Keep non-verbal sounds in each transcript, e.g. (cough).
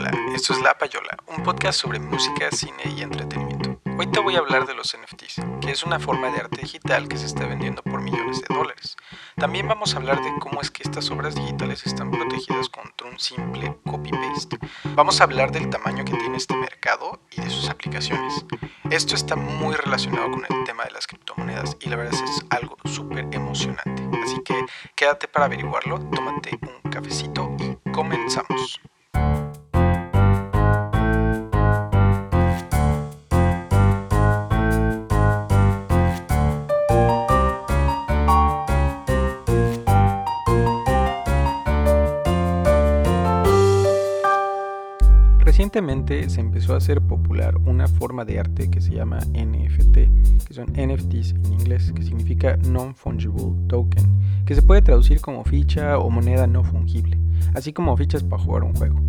Hola, esto es La Payola, un podcast sobre música, cine y entretenimiento. Hoy te voy a hablar de los NFTs, que es una forma de arte digital que se está vendiendo por millones de dólares. También vamos a hablar de cómo es que estas obras digitales están protegidas contra un simple copy-paste. Vamos a hablar del tamaño que tiene este mercado y de sus aplicaciones. Esto está muy relacionado con el tema de las criptomonedas y la verdad es algo súper emocionante. Así que quédate para averiguarlo, tómate un cafecito y comenzamos. Recientemente se empezó a hacer popular una forma de arte que se llama NFT, que son NFTs en inglés, que significa Non-Fungible Token, que se puede traducir como ficha o moneda no fungible, así como fichas para jugar un juego.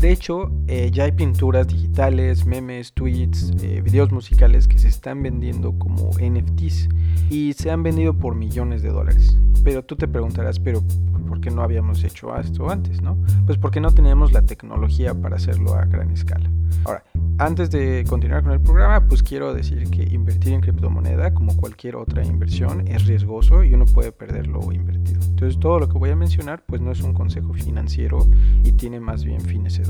De hecho, eh, ya hay pinturas digitales, memes, tweets, eh, videos musicales que se están vendiendo como NFTs y se han vendido por millones de dólares. Pero tú te preguntarás, pero ¿por qué no habíamos hecho esto antes, no? Pues porque no teníamos la tecnología para hacerlo a gran escala. Ahora, antes de continuar con el programa, pues quiero decir que invertir en criptomoneda, como cualquier otra inversión, es riesgoso y uno puede perder lo invertido. Entonces, todo lo que voy a mencionar, pues no es un consejo financiero y tiene más bien fines educativos.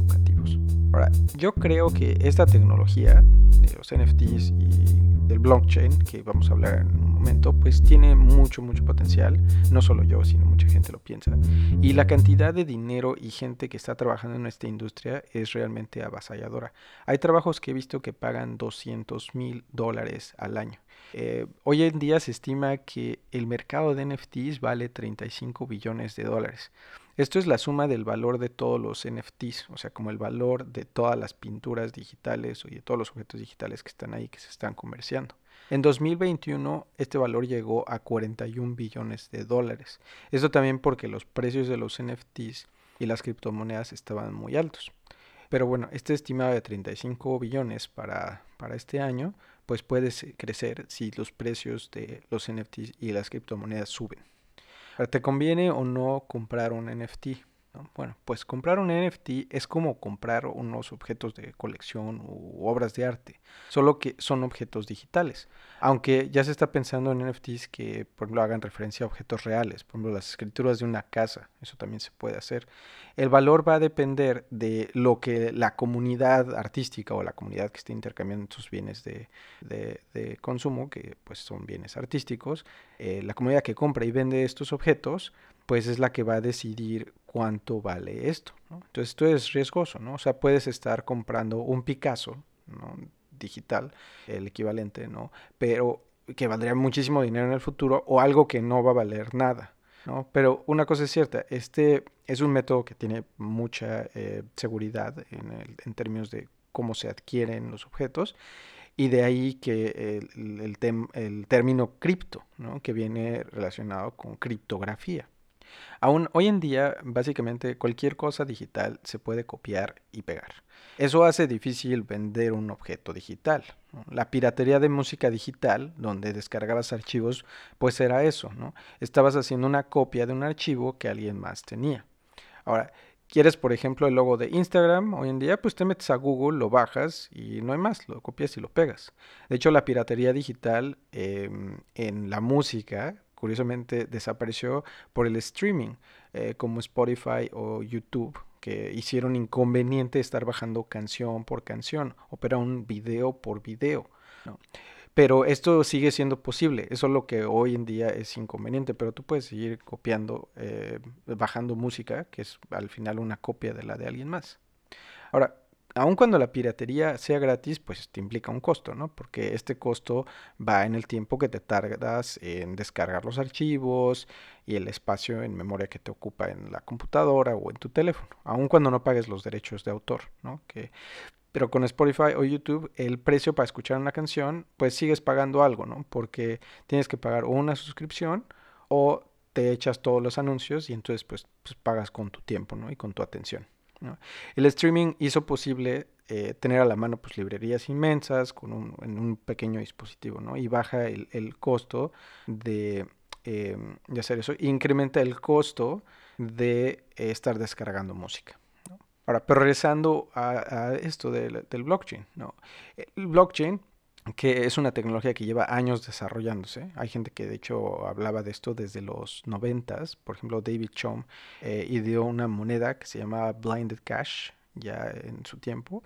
Ahora, yo creo que esta tecnología de los NFTs y del blockchain, que vamos a hablar en un momento, pues tiene mucho, mucho potencial. No solo yo, sino mucha gente lo piensa. Y la cantidad de dinero y gente que está trabajando en esta industria es realmente avasalladora. Hay trabajos que he visto que pagan 200 mil dólares al año. Eh, hoy en día se estima que el mercado de NFTs vale 35 billones de dólares. Esto es la suma del valor de todos los NFTs, o sea, como el valor de todas las pinturas digitales y de todos los objetos digitales que están ahí, que se están comerciando. En 2021 este valor llegó a 41 billones de dólares. Esto también porque los precios de los NFTs y las criptomonedas estaban muy altos. Pero bueno, este estimado de 35 billones para, para este año, pues puede crecer si los precios de los NFTs y las criptomonedas suben. ¿Te conviene o no comprar un NFT? Bueno, pues comprar un NFT es como comprar unos objetos de colección u obras de arte, solo que son objetos digitales. Aunque ya se está pensando en NFTs que, por ejemplo, hagan referencia a objetos reales, por ejemplo, las escrituras de una casa, eso también se puede hacer. El valor va a depender de lo que la comunidad artística o la comunidad que esté intercambiando sus bienes de, consumo, que pues son bienes artísticos, eh, la comunidad que compra y vende estos objetos, pues es la que va a decidir cuánto vale esto. Entonces esto es riesgoso, ¿no? O sea, puedes estar comprando un Picasso digital, el equivalente, ¿no? Pero que valdría muchísimo dinero en el futuro o algo que no va a valer nada. ¿no? Pero una cosa es cierta, este es un método que tiene mucha eh, seguridad en, en, términos de cómo se adquieren los objetos y de ahí que el, el, el término cripto, ¿no? que viene relacionado con criptografía. Aún hoy en día, básicamente cualquier cosa digital se puede copiar y pegar. Eso hace difícil vender un objeto digital. La piratería de música digital, donde descargabas archivos, pues era eso, ¿no? Estabas haciendo una copia de un archivo que alguien más tenía. Ahora, quieres, por ejemplo, el logo de Instagram hoy en día, pues te metes a Google, lo bajas y no hay más, lo copias y lo pegas. De hecho, la piratería digital em, en la música curiosamente desapareció por el streaming, eh, como Spotify o YouTube, que hicieron inconveniente estar bajando canción por canción, opera un video por video. Pero esto sigue siendo posible, eso es lo que hoy en día es inconveniente, pero tú puedes seguir copiando, eh, bajando música, que es al final una copia de la de alguien más. Ahora, aun cuando la piratería sea gratis, pues te implica un costo, ¿no? Porque este costo va en el tiempo que te tardas en descargar los archivos y el espacio en memoria que te ocupa en la computadora o en tu teléfono, aun cuando no pagues los derechos de autor, ¿no? Que, pero con Spotify o YouTube, el precio para escuchar una canción, pues sigues pagando algo, ¿no? Porque tienes que pagar una suscripción o te echas todos los anuncios y entonces pues, pues pagas con tu tiempo, ¿no? Y con tu atención. El streaming hizo posible eh, tener a la mano pues, librerías inmensas con un, en un pequeño dispositivo, ¿no? Y baja el, costo de, eh, hacer eso, incrementa el costo de estar descargando música. Ahora, pero regresando a, esto del, del blockchain, ¿no? El blockchain que es una tecnología que lleva años desarrollándose. Hay gente que de hecho hablaba de esto desde los noventas. Por ejemplo, David Chom eh, ideó una moneda que se llamaba Blinded Cash ya en su tiempo.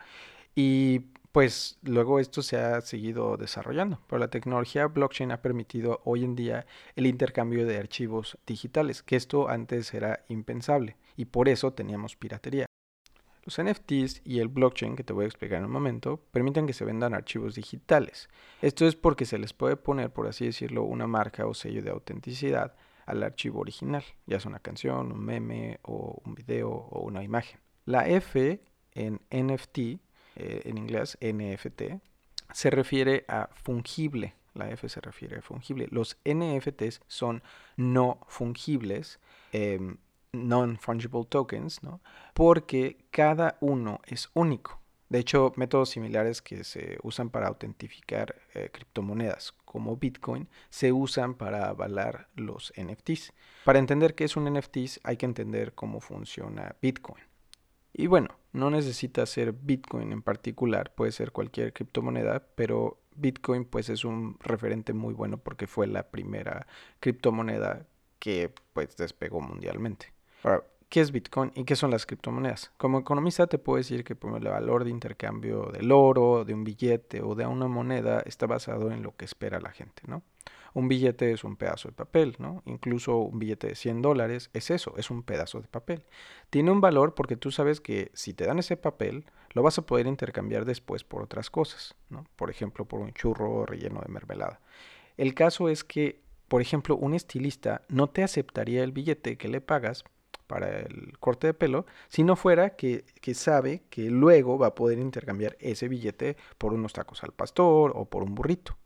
Y pues luego esto se ha seguido desarrollando. Pero la tecnología blockchain ha permitido hoy en día el intercambio de archivos digitales, que esto antes era impensable. Y por eso teníamos piratería. Los NFTs y el blockchain, que te voy a explicar en un momento, permiten que se vendan archivos digitales. Esto es porque se les puede poner, por así decirlo, una marca o sello de autenticidad al archivo original, ya sea una canción, un meme o un video o una imagen. La F en NFT, eh, en inglés NFT, se refiere a fungible. La F se refiere a fungible. Los NFTs son no fungibles. Em, non-fungible tokens, ¿no? porque cada uno es único. De hecho, métodos similares que se usan para autentificar eh, criptomonedas como Bitcoin se usan para avalar los NFTs. Para entender qué es un NFT hay que entender cómo funciona Bitcoin. Y bueno, no necesita ser Bitcoin en particular, puede ser cualquier criptomoneda, pero Bitcoin pues es un referente muy bueno porque fue la primera criptomoneda que pues despegó mundialmente. Ahora, ¿qué es Bitcoin y qué son las criptomonedas? Como economista te puedo decir que el valor de intercambio del oro, de un billete o de una moneda está basado en lo que espera la gente, ¿no? Un billete es un pedazo de papel, ¿no? Incluso un billete de 100 dólares es eso, es un pedazo de papel. Tiene un valor porque tú sabes que si te dan ese papel, lo vas a poder intercambiar después por otras cosas, ¿no? Por ejemplo, por un churro relleno de mermelada. El caso es que, por ejemplo, un estilista no te aceptaría el billete que le pagas para el corte de pelo, si no fuera que, sabe que luego va a poder intercambiar ese billete por unos tacos al pastor o por un burrito.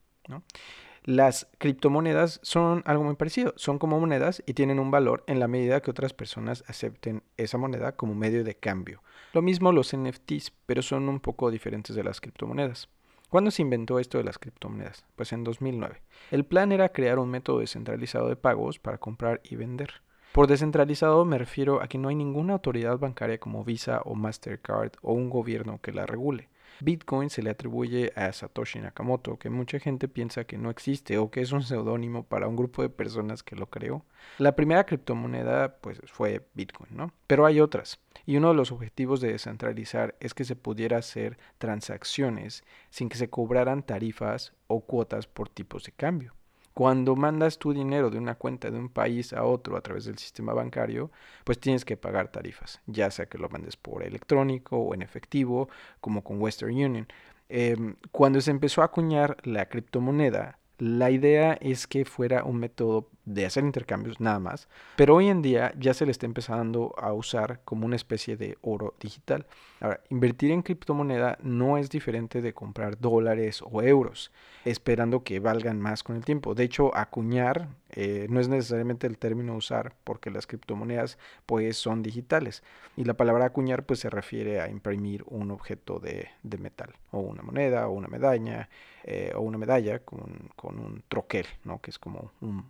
Las criptomonedas son algo muy parecido, son como monedas y tienen un valor en la medida que otras personas acepten esa moneda como medio de cambio. Lo mismo los NFTs, pero son un poco diferentes de las criptomonedas. ¿Cuándo se inventó esto de las criptomonedas? Pues en 2009. El plan era crear un método descentralizado de pagos para comprar y vender. Por descentralizado me refiero a que no hay ninguna autoridad bancaria como Visa o Mastercard o un gobierno que la regule. Bitcoin se le atribuye a Satoshi Nakamoto, que mucha gente piensa que no existe o que es un seudónimo para un grupo de personas que lo creó. La primera criptomoneda pues fue Bitcoin, ¿no? Pero hay otras. Y uno de los objetivos de descentralizar es que se pudiera hacer transacciones sin que se cobraran tarifas o cuotas por tipos de cambio. Cuando mandas tu dinero de una cuenta de un país a otro a través del sistema bancario, pues tienes que pagar tarifas, ya sea que lo mandes por electrónico o en efectivo, como con Western Union. Em, cuando se empezó a acuñar la criptomoneda, la idea es que fuera un método de hacer intercambios nada más, pero hoy en día ya se le está empezando a usar como una especie de oro digital. Ahora, invertir en criptomoneda no es diferente de comprar dólares o euros, esperando que valgan más con el tiempo. De hecho, acuñar eh, no es necesariamente el término usar porque las criptomonedas pues son digitales y la palabra acuñar pues se refiere a imprimir un objeto de, metal o una moneda o una medalla eh, o una medalla con, un troquel, ¿no? que es como un,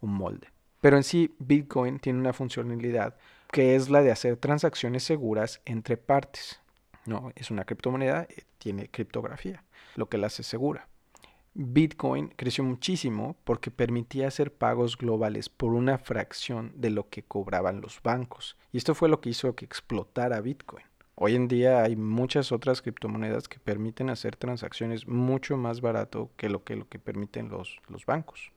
molde. Pero en sí Bitcoin tiene una funcionalidad que es la de hacer transacciones seguras entre partes. No, es una criptomoneda, eh, tiene criptografía, lo que la hace segura. Bitcoin creció muchísimo porque permitía hacer pagos globales por una fracción de lo que cobraban los bancos. Y esto fue lo que hizo que explotara Bitcoin. Hoy en día hay muchas otras criptomonedas que permiten hacer transacciones mucho más barato que lo que, lo que permiten los, los bancos.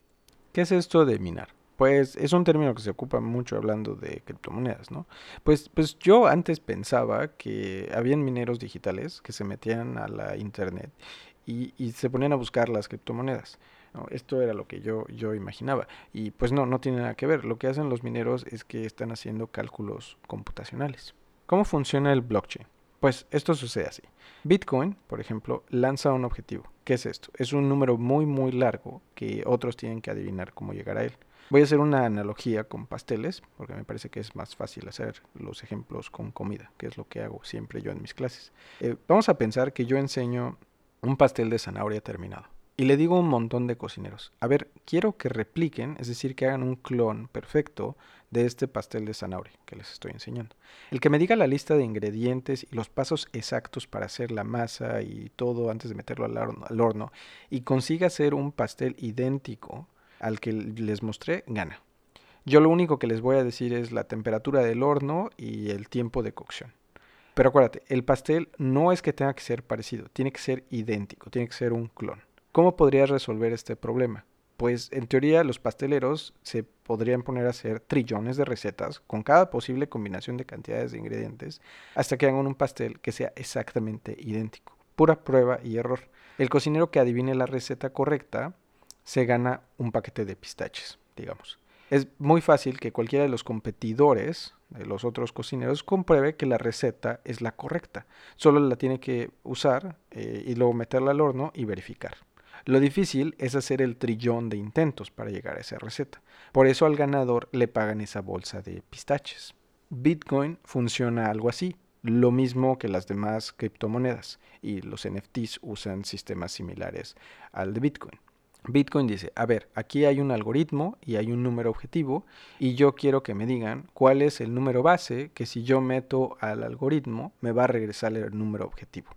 ¿Qué es esto de minar? Pues es un término que se ocupa mucho hablando de criptomonedas, ¿no? Pues, pues yo antes pensaba que habían mineros digitales que se metían a la internet y, se ponían a buscar las criptomonedas. Esto era lo que yo, yo imaginaba. Y pues no, no tiene nada que ver. Lo que hacen los mineros es que están haciendo cálculos computacionales. ¿Cómo funciona el blockchain? Pues esto sucede así. Bitcoin, por ejemplo, lanza un objetivo. ¿Qué es esto? Es un número muy muy largo que otros tienen que adivinar cómo llegar a él. Voy a hacer una analogía con pasteles, porque me parece que es más fácil hacer los ejemplos con comida, que es lo que hago siempre yo en mis clases. Eh, vamos a pensar que yo enseño un pastel de zanahoria terminado. y le digo a un montón de cocineros, a ver, quiero que repliquen, es decir, que hagan un clon perfecto de este pastel de zanahoria que les estoy enseñando. El que me diga la lista de ingredientes y los pasos exactos para hacer la masa y todo antes de meterlo al horno, al horno y consiga hacer un pastel idéntico al que les mostré, gana. Yo lo único que les voy a decir es la temperatura del horno y el tiempo de cocción. Pero acuérdate, el pastel no es que tenga que ser parecido, tiene que ser idéntico, tiene que ser un clon. ¿Cómo podrías resolver este problema? Pues en teoría los pasteleros se podrían poner a hacer trillones de recetas con cada posible combinación de cantidades de ingredientes hasta que hagan un pastel que sea exactamente idéntico. Pura prueba y error. El cocinero que adivine la receta correcta se gana un paquete de pistaches, digamos. Es muy fácil que cualquiera de los competidores de los otros cocineros compruebe que la receta es la correcta. Solo la tiene que usar eh, y luego meterla al horno y verificar. Lo difícil es hacer el trillón de intentos para llegar a esa receta. Por eso al ganador le pagan esa bolsa de pistaches. Bitcoin funciona algo así, lo mismo que las demás criptomonedas, y los NFTs usan sistemas similares al de Bitcoin. Bitcoin dice, a ver, aquí hay un algoritmo y hay un número objetivo y yo quiero que me digan cuál es el número base que si yo meto al algoritmo me va a regresar el número objetivo.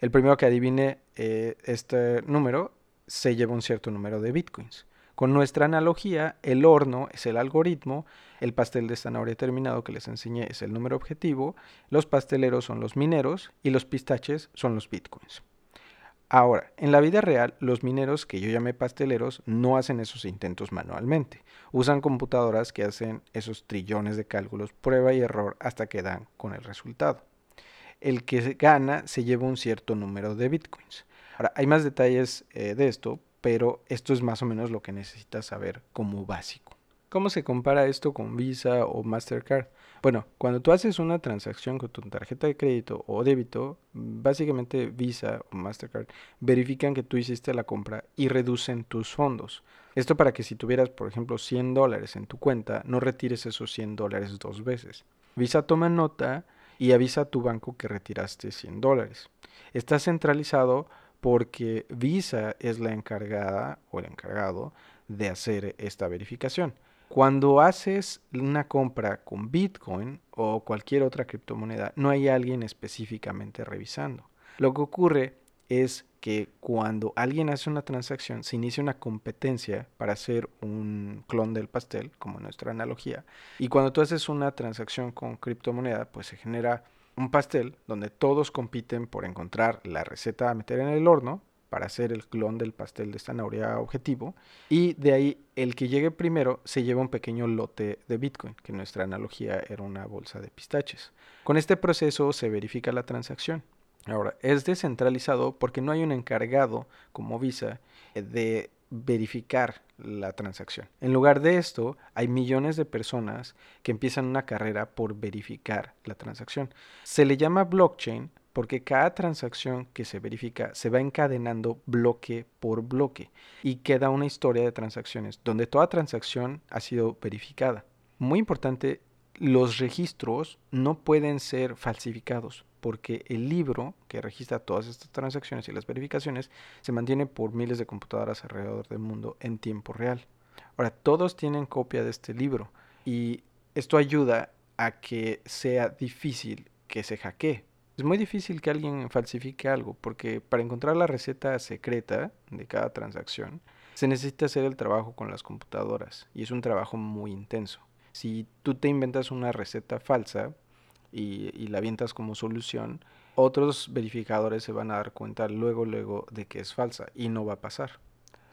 El primero que adivine eh, este número se lleva un cierto número de bitcoins. Con nuestra analogía, el horno es el algoritmo, el pastel de zanahoria terminado que les enseñé es el número objetivo, los pasteleros son los mineros y los pistaches son los bitcoins. Ahora, en la vida real, los mineros que yo llamé pasteleros no hacen esos intentos manualmente. Usan computadoras que hacen esos trillones de cálculos, prueba y error hasta que dan con el resultado el que gana se lleva un cierto número de bitcoins. Ahora, hay más detalles eh, de esto, pero esto es más o menos lo que necesitas saber como básico. ¿Cómo se compara esto con Visa o Mastercard? Bueno, cuando tú haces una transacción con tu tarjeta de crédito o débito, básicamente Visa o Mastercard verifican que tú hiciste la compra y reducen tus fondos. Esto para que si tuvieras, por ejemplo, 100 dólares en tu cuenta, no retires esos 100 dólares dos veces. Visa toma nota y avisa a tu banco que retiraste 100 dólares. Está centralizado porque Visa es la encargada o el encargado de hacer esta verificación. Cuando haces una compra con Bitcoin o cualquier otra criptomoneda, no hay alguien específicamente revisando. Lo que ocurre es que cuando alguien hace una transacción, se inicia una competencia para hacer un clon del pastel, como nuestra analogía. Y cuando tú haces una transacción con criptomoneda, pues se genera un pastel donde todos compiten por encontrar la receta a meter en el horno para hacer el clon del pastel de zanahoria objetivo. Y de ahí el que llegue primero se lleva un pequeño lote de Bitcoin, que nuestra analogía era una bolsa de pistaches. Con este proceso se verifica la transacción. Ahora, es descentralizado porque no hay un encargado como Visa de verificar la transacción. En lugar de esto, hay millones de personas que empiezan una carrera por verificar la transacción. Se le llama blockchain porque cada transacción que se verifica se va encadenando bloque por bloque y queda una historia de transacciones donde toda transacción ha sido verificada. Muy importante, los registros no pueden ser falsificados porque el libro que registra todas estas transacciones y las verificaciones se mantiene por miles de computadoras alrededor del mundo en tiempo real. Ahora, todos tienen copia de este libro y esto ayuda a que sea difícil que se hackee. Es muy difícil que alguien falsifique algo porque para encontrar la receta secreta de cada transacción se necesita hacer el trabajo con las computadoras y es un trabajo muy intenso. Si tú te inventas una receta falsa, y, la avientas como solución, otros verificadores se van a dar cuenta luego, luego de que es falsa y no va a pasar.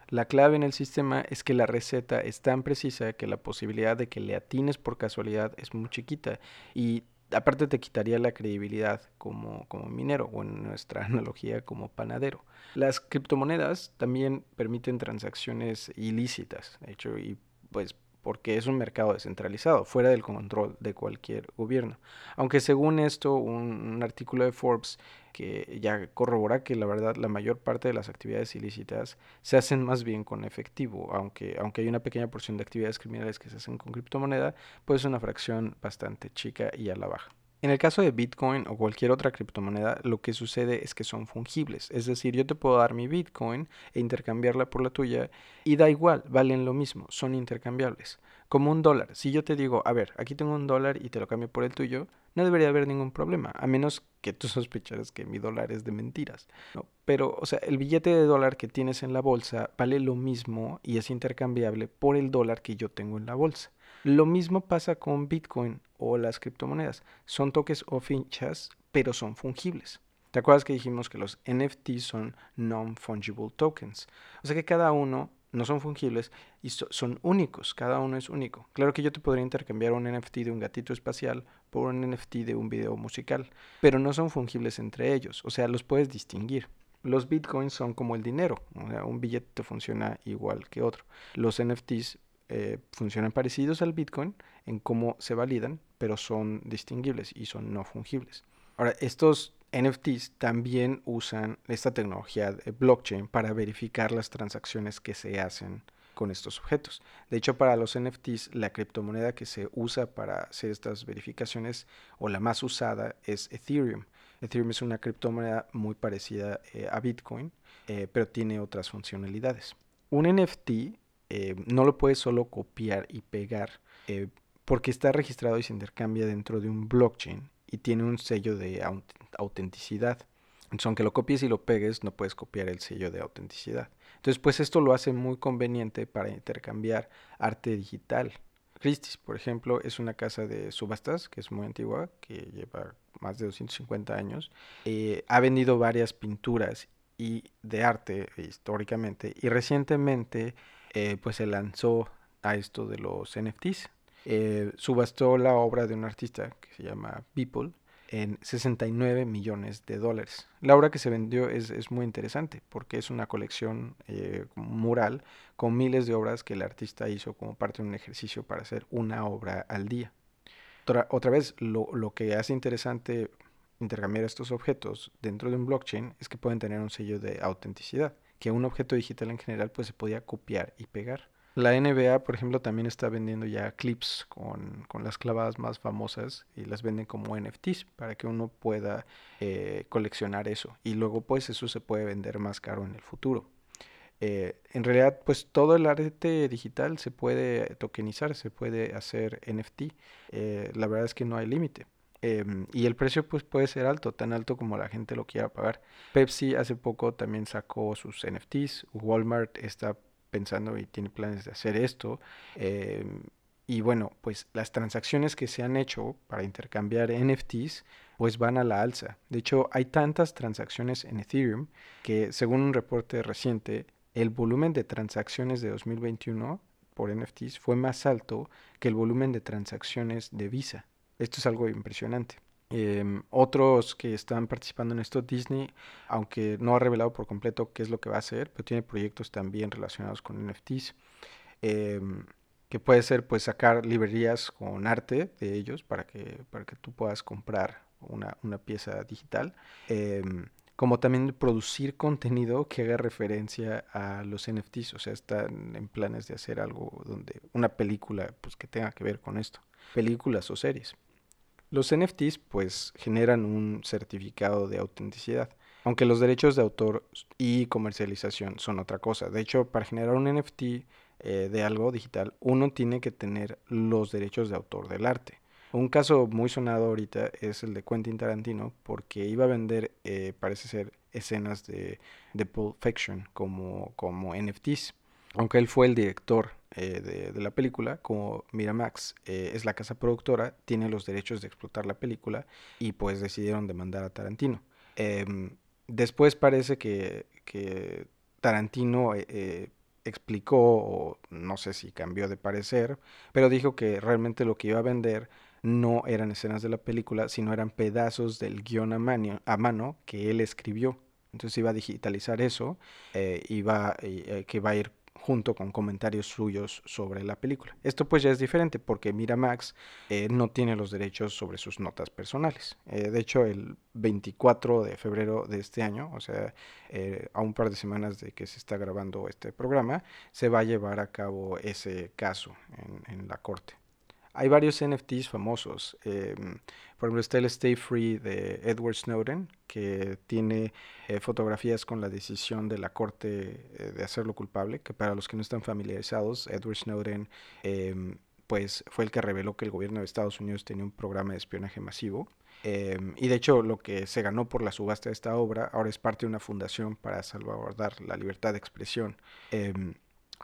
La clave en el sistema es que la receta es tan precisa que la posibilidad de que le atines por casualidad es muy chiquita y aparte te quitaría la credibilidad como, como minero o en nuestra (laughs) analogía como panadero. Las criptomonedas también permiten transacciones ilícitas, de hecho, y pues porque es un mercado descentralizado, fuera del control de cualquier gobierno. Aunque según esto, un, artículo de Forbes que ya corrobora que la verdad la mayor parte de las actividades ilícitas se hacen más bien con efectivo, aunque, aunque hay una pequeña porción de actividades criminales que se hacen con criptomoneda, pues es una fracción bastante chica y a la baja. En el caso de Bitcoin o cualquier otra criptomoneda, lo que sucede es que son fungibles. Es decir, yo te puedo dar mi Bitcoin e intercambiarla por la tuya y da igual, valen lo mismo, son intercambiables. Como un dólar. Si yo te digo, a ver, aquí tengo un dólar y te lo cambio por el tuyo, no debería haber ningún problema, a menos que tú (laughs) sospecharas que mi dólar es de mentiras. No, pero, o sea, el billete de dólar que tienes en la bolsa vale lo mismo y es intercambiable por el dólar que yo tengo en la bolsa. Lo mismo pasa con Bitcoin o las criptomonedas. Son toques o fichas, pero son fungibles. ¿Te acuerdas que dijimos que los NFTs son non-fungible tokens? O sea que cada uno no son fungibles y son únicos, cada uno es único. Claro que yo te podría intercambiar un NFT de un gatito espacial por un NFT de un video musical, pero no son fungibles entre ellos, o sea, los puedes distinguir. Los bitcoins son como el dinero, un billete funciona igual que otro. Los NFTs eh, funcionan parecidos al Bitcoin en cómo se validan, pero son distinguibles y son no fungibles. Ahora, estos NFTs también usan esta tecnología de blockchain para verificar las transacciones que se hacen con estos objetos. De hecho, para los NFTs, la criptomoneda que se usa para hacer estas verificaciones o la más usada es Ethereum. Ethereum es una criptomoneda muy parecida eh, a Bitcoin, eh, pero tiene otras funcionalidades. Un NFT eh, no lo puedes solo copiar y pegar eh, porque está registrado y se intercambia dentro de un blockchain y tiene un sello de autenticidad. Entonces, aunque lo copies y lo pegues, no puedes copiar el sello de autenticidad. Entonces, pues esto lo hace muy conveniente para intercambiar arte digital. Christie's, por ejemplo, es una casa de subastas que es muy antigua, que lleva más de 250 años. Eh, ha vendido varias pinturas y de arte históricamente y recientemente eh, pues se lanzó a esto de los NFTs. Eh, subastó la obra de un artista que se llama People en 69 millones de dólares. La obra que se vendió es, muy interesante porque es una colección eh, mural con miles de obras que el artista hizo como parte de un ejercicio para hacer una obra al día. Otra, otra vez, lo, lo que hace interesante intercambiar estos objetos dentro de un blockchain es que pueden tener un sello de autenticidad que un objeto digital en general pues se podía copiar y pegar. La NBA, por ejemplo, también está vendiendo ya clips con, las clavadas más famosas y las venden como NFTs para que uno pueda eh, coleccionar eso. Y luego pues eso se puede vender más caro en el futuro. Eh, en realidad pues todo el arte digital se puede tokenizar, se puede hacer NFT. Eh, la verdad es que no hay límite. Em, y el precio pues puede ser alto, tan alto como la gente lo quiera pagar. Pepsi hace poco también sacó sus NFTs, Walmart está pensando y tiene planes de hacer esto. Em, y bueno, pues las transacciones que se han hecho para intercambiar NFTs pues van a la alza. De hecho, hay tantas transacciones en Ethereum que según un reporte reciente, el volumen de transacciones de 2021 por NFTs fue más alto que el volumen de transacciones de Visa. Esto es algo impresionante. Em, otros que están participando en esto, Disney, aunque no ha revelado por completo qué es lo que va a hacer, pero tiene proyectos también relacionados con NFTs, em, que puede ser pues sacar librerías con arte de ellos para que, para que tú puedas comprar una, pieza digital, em, como también producir contenido que haga referencia a los NFTs, o sea, están en planes de hacer algo donde una película pues que tenga que ver con esto, películas o series. Los NFTs pues generan un certificado de autenticidad, aunque los derechos de autor y comercialización son otra cosa. De hecho, para generar un NFT eh, de algo digital, uno tiene que tener los derechos de autor del arte. Un caso muy sonado ahorita es el de Quentin Tarantino, porque iba a vender, eh, parece ser, escenas de, de Pulp Fiction como, como NFTs. Aunque él fue el director eh, de, la película, como Miramax eh, es la casa productora, tiene los derechos de explotar la película y pues decidieron demandar a Tarantino. Em, después parece que, Tarantino eh, explicó, o no sé si cambió de parecer, pero dijo que realmente lo que iba a vender no eran escenas de la película, sino eran pedazos del guion a, mano que él escribió. Entonces iba a digitalizar eso, iba, que va a ir junto con comentarios suyos sobre la película. Esto pues ya es diferente porque Miramax eh, no tiene los derechos sobre sus notas personales. Eh, de hecho, el 24 de febrero de este año, o sea, eh, a un par de semanas de que se está grabando este programa, se va a llevar a cabo ese caso en, en la corte. hay varios NFTs famosos. Em, por ejemplo, está el Stay Free de Edward Snowden, que tiene eh, fotografías con la decisión de la corte eh, de hacerlo culpable, que para los que no están familiarizados, Edward Snowden em, pues fue el que reveló que el gobierno de Estados Unidos tenía un programa de espionaje masivo. Em, y de hecho lo que se ganó por la subasta de esta obra ahora es parte de una fundación para salvaguardar la libertad de expresión.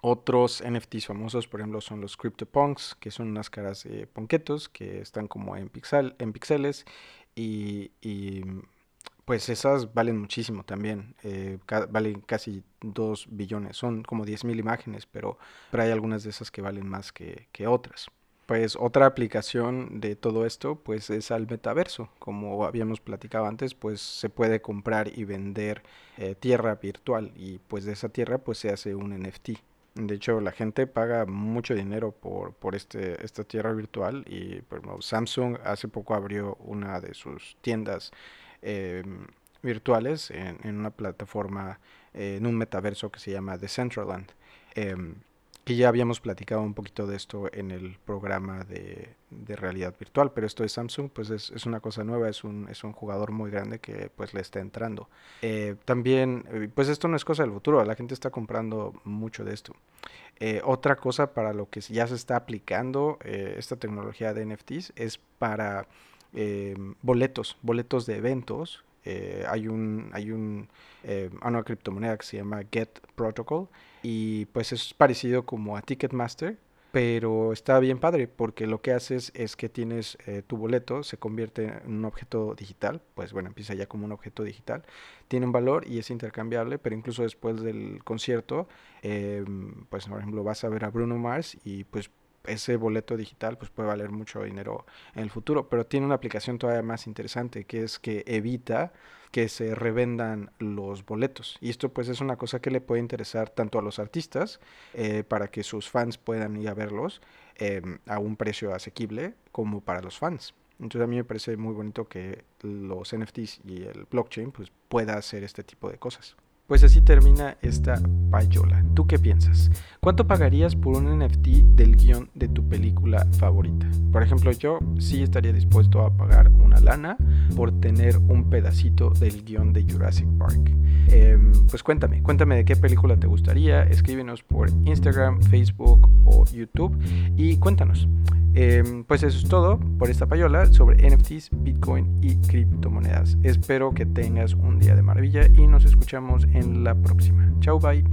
Otros NFTs famosos, por ejemplo, son los CryptoPunks, que son unas caras de ponquetos que están como en, pixel, en pixeles y, pues esas valen muchísimo también, eh, valen casi 2 billones, son como 10.000 imágenes, pero, pero hay algunas de esas que valen más que, otras. Pues otra aplicación de todo esto pues es al metaverso. Como habíamos platicado antes, pues se puede comprar y vender eh, tierra virtual y pues de esa tierra pues se hace un NFT. De hecho, la gente paga mucho dinero por, por este, esta tierra virtual y Samsung hace poco abrió una de sus tiendas em, virtuales en, una plataforma, eh, en un metaverso que se llama Decentraland. Eh, que ya habíamos platicado un poquito de esto en el programa de, realidad virtual, pero esto de Samsung pues es, una cosa nueva, es un, es un jugador muy grande que pues le está entrando. Eh, también, eh, pues esto no es cosa del futuro, la gente está comprando mucho de esto. Eh, otra cosa para lo que ya se está aplicando esta tecnología de NFTs es para boletos, boletos de eventos. hay un, hay un, una criptomoneda que se llama Get Protocol y pues es parecido como a Ticketmaster, pero está bien padre porque lo que haces es que tienes eh, tu boleto, se convierte en un objeto digital, pues bueno, empieza ya como un objeto digital, tiene un valor y es intercambiable, pero incluso después del concierto, em, pues por ejemplo vas a ver a Bruno Mars y pues ese boleto digital pues puede valer mucho dinero en el futuro, pero tiene una aplicación todavía más interesante que es que evita que se revendan los boletos. Y esto pues es una cosa que le puede interesar tanto a los artistas eh, para que sus fans puedan ir a verlos em, a un precio asequible como para los fans. Entonces a mí me parece muy bonito que los NFTs y el blockchain pues pueda hacer este tipo de cosas. Pues así termina esta payola. ¿Tú qué piensas? ¿Cuánto pagarías por un NFT del guion de tu película favorita? Por ejemplo, yo sí estaría dispuesto a pagar una por tener un pedacito del guion de Jurassic Park. Em, pues cuéntame, cuéntame de qué película te gustaría, escríbenos por Instagram, Facebook o YouTube y cuéntanos. Em, pues eso es todo por esta payola sobre NFTs, Bitcoin y criptomonedas. Espero que tengas un día de maravilla y nos escuchamos en la próxima. Chao, bye.